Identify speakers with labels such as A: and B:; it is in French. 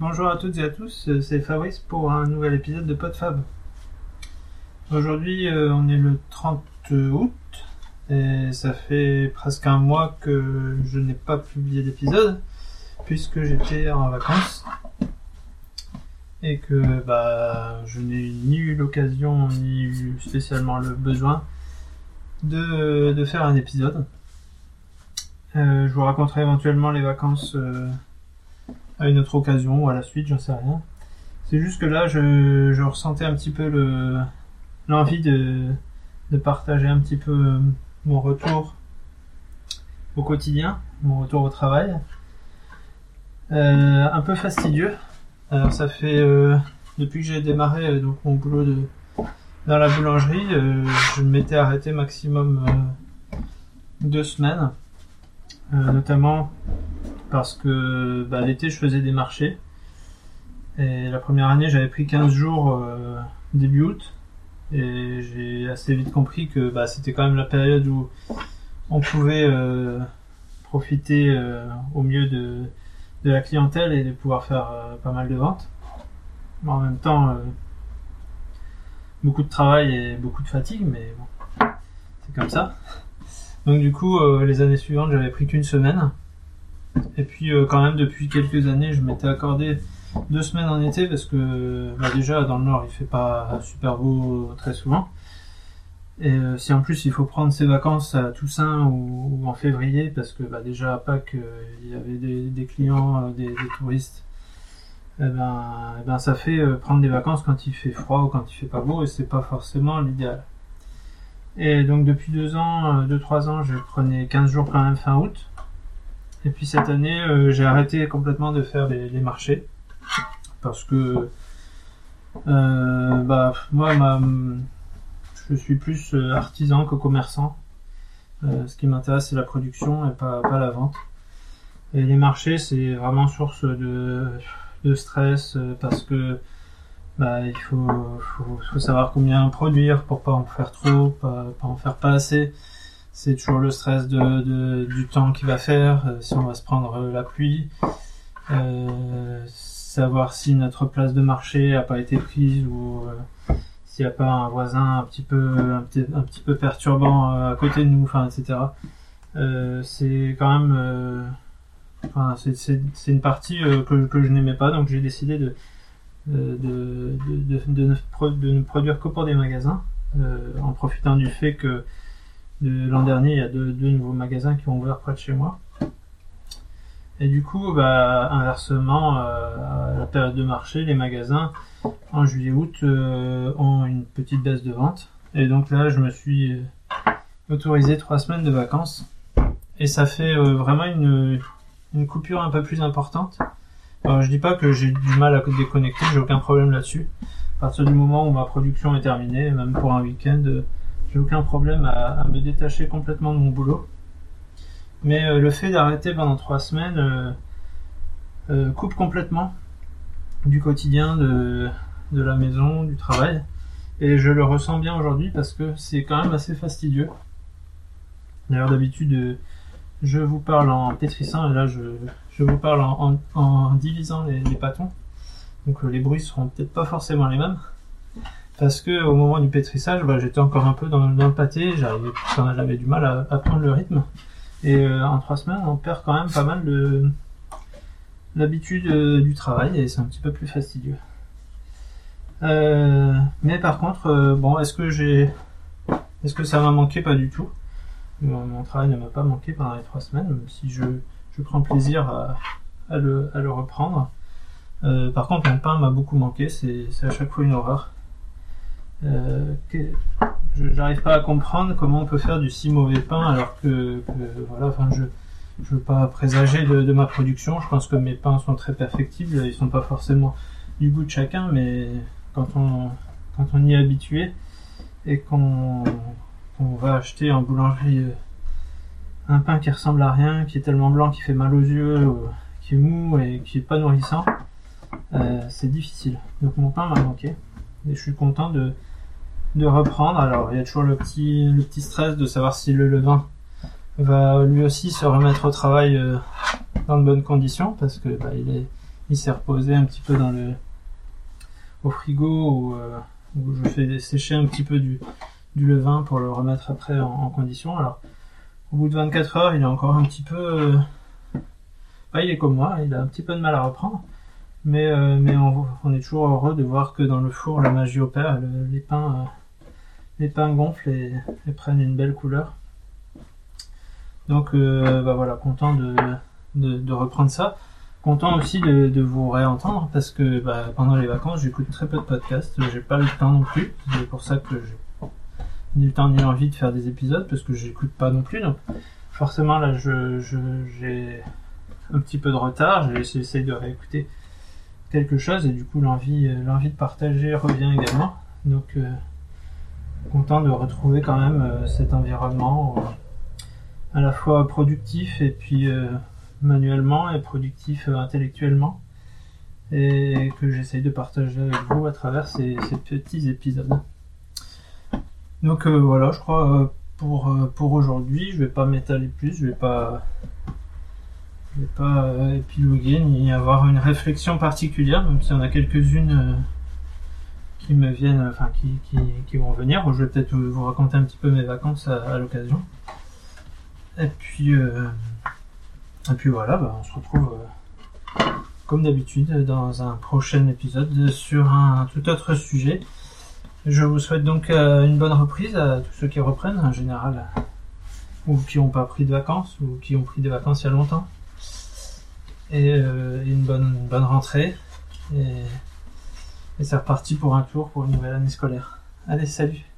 A: Bonjour à toutes et à tous, euh, c'est Fabrice pour un nouvel épisode de PodFab. Aujourd'hui, euh, on est le 30 août et ça fait presque un mois que je n'ai pas publié d'épisode puisque j'étais en vacances et que bah, je n'ai ni eu l'occasion ni eu spécialement le besoin de, de faire un épisode. Euh, je vous raconterai éventuellement les vacances à une autre occasion ou à la suite, j'en sais rien. C'est juste que là, je, ressentais un petit peu le l'envie de, partager un petit peu euh, mon retour au quotidien, mon retour au travail. Euh, un peu fastidieux. Alors ça fait euh, depuis que j'ai démarré donc mon boulot de dans la boulangerie, je m'étais arrêté maximum deux semaines, notamment parce que bah, l'été je faisais des marchés et la première année j'avais pris 15 jours euh, début août et j'ai assez vite compris que bah, c'était quand même la période où on pouvait euh, profiter euh, au mieux de, la clientèle et de pouvoir faire pas mal de ventes. Mais en même temps, beaucoup de travail et beaucoup de fatigue, mais bon, c'est comme ça. Donc du coup, les années suivantes, j'avais pris qu'une semaine. Et puis euh, quand même, depuis quelques années, je m'étais accordé deux semaines en été parce que bah, déjà dans le nord, il fait pas super beau très souvent. Et euh, si en plus il faut prendre ses vacances à Toussaint ou, en février, parce que bah, déjà à Pâques euh, il y avait des, clients, des, touristes, eh ben, eh ben ça fait prendre des vacances quand il fait froid ou quand il fait pas beau et c'est pas forcément l'idéal. Et donc depuis deux ans, deux trois ans, je prenais 15 jours quand même fin août. Et puis cette année, euh, j'ai arrêté complètement de faire les, marchés parce que euh, bah moi je suis plus euh, artisan que commerçant. Ce qui m'intéresse, c'est la production et pas, pas la vente. Et les marchés, c'est vraiment source de, de stress parce que bah, il faut, faut, faut savoir combien produire pour pas en faire trop, pas, pas en faire pas assez. C'est toujours le stress du temps qu'il va faire, euh, si on va se prendre euh, la pluie. Euh, savoir si notre place de marché a pas été prise ou s'il n'y a pas un voisin un petit peu perturbant à côté de nous, enfin etc. C'est quand même enfin c'est une partie que je n'aimais pas donc j'ai décidé de de, de, de, de, ne produire que pour des magasins en profitant du fait que l'an dernier il y a deux, deux nouveaux magasins qui ont ouvert près de chez moi et du coup bah inversement euh, à la période de marché les magasins en juillet-août euh, ont une petite baisse de vente. Et donc là, je me suis euh, autorisé trois semaines de vacances. Et ça fait euh, vraiment une, une coupure un peu plus importante. Alors, je dis pas que j'ai du mal à déconnecter, j'ai aucun problème là-dessus. À partir du moment où ma production est terminée, même pour un week-end, euh, j'ai aucun problème à, me détacher complètement de mon boulot. Mais euh, le fait d'arrêter pendant trois semaines euh, euh, coupe complètement du quotidien de, de la maison, du travail. Et je le ressens bien aujourd'hui parce que c'est quand même assez fastidieux. D'ailleurs, d'habitude, je vous parle en pétrissant et là, je, je vous parle en, en, divisant les, les. Donc, les bruits seront peut-être pas forcément les mêmes. Parce que au moment du pétrissage, bah, j'étais encore un peu dans, le pâté, j'avais du mal à, prendre le rythme. Et euh, en trois semaines, on perd quand même pas mal de, l'habitude euh, du travail et c'est un petit peu plus fastidieux. Euh, mais par contre, bon, est-ce que j'ai, est-ce que ça m'a manqué? Pas du tout. Mon, travail ne m'a pas manqué pendant les trois semaines, même si je, prends plaisir à, le, reprendre. Par contre, mon pain m'a beaucoup manqué, c'est à chaque fois une horreur. Euh, J'arrive pas à comprendre comment on peut faire du si mauvais pain alors que, voilà, enfin, je, je veux pas présager de, ma production. Je pense que mes pains sont très perfectibles. Ils sont pas forcément du goût de chacun, mais quand on, y est habitué et qu'on qu'on va acheter en boulangerie euh, un pain qui ressemble à rien, qui est tellement blanc, qui fait mal aux yeux, euh, qui est mou et qui est pas nourrissant, euh, c'est difficile. Donc mon pain m'a manqué et je suis content de de reprendre. Alors il y a toujours le petit le petit stress de savoir si le levain va lui aussi se remettre au travail euh, dans de bonnes conditions parce que bah, il est il s'est reposé un petit peu dans le au frigo où, euh, où je fais sécher un petit peu du, du levain pour le remettre après en, condition. Alors, au bout de 24 heures, il est encore un petit peu. euh, bah, il est comme moi, il a un petit peu de mal à reprendre. Mais, mais on, est toujours heureux de voir que dans le four, la magie opère. le- les pains, les pains gonflent et, prennent une belle couleur. Donc, euh, bah voilà, content de, reprendre ça. Content aussi de, vous réentendre parce que bah, pendant les vacances, j'écoute très peu de podcasts. J'ai pas le temps non plus. C'est pour ça que j'ai ni le temps ni l'envie de faire des épisodes parce que j'écoute pas non plus. Donc, forcément, là, je, j'ai un petit peu de retard. J'essaie de réécouter quelque chose et du coup, l'envie, l'envie de partager revient également. Donc, euh, content de retrouver quand même euh, cet environnement euh, à la fois productif et puis euh, manuellement et productif intellectuellement et que j'essaye de partager avec vous à travers ces, petits épisodes. Donc voilà, je crois pour, pour aujourd'hui, je vais pas m'étaler plus, je vais pas je vais pas épiloguer ni avoir une réflexion particulière, même s'il y en a quelques-unes qui me viennent, enfin qui, vont venir. Je vais peut-être vous raconter un petit peu mes vacances à, l'occasion. Et puis euh, et puis voilà, bah, on se retrouve euh, comme d'habitude dans un prochain épisode sur un tout autre sujet. Je vous souhaite donc euh, une bonne reprise à tous ceux qui reprennent en général, ou qui n'ont pas pris de vacances, ou qui ont pris des vacances il y a longtemps. Et une bonne, bonne rentrée. Et, et c'est reparti pour un tour pour une nouvelle année scolaire. Allez, salut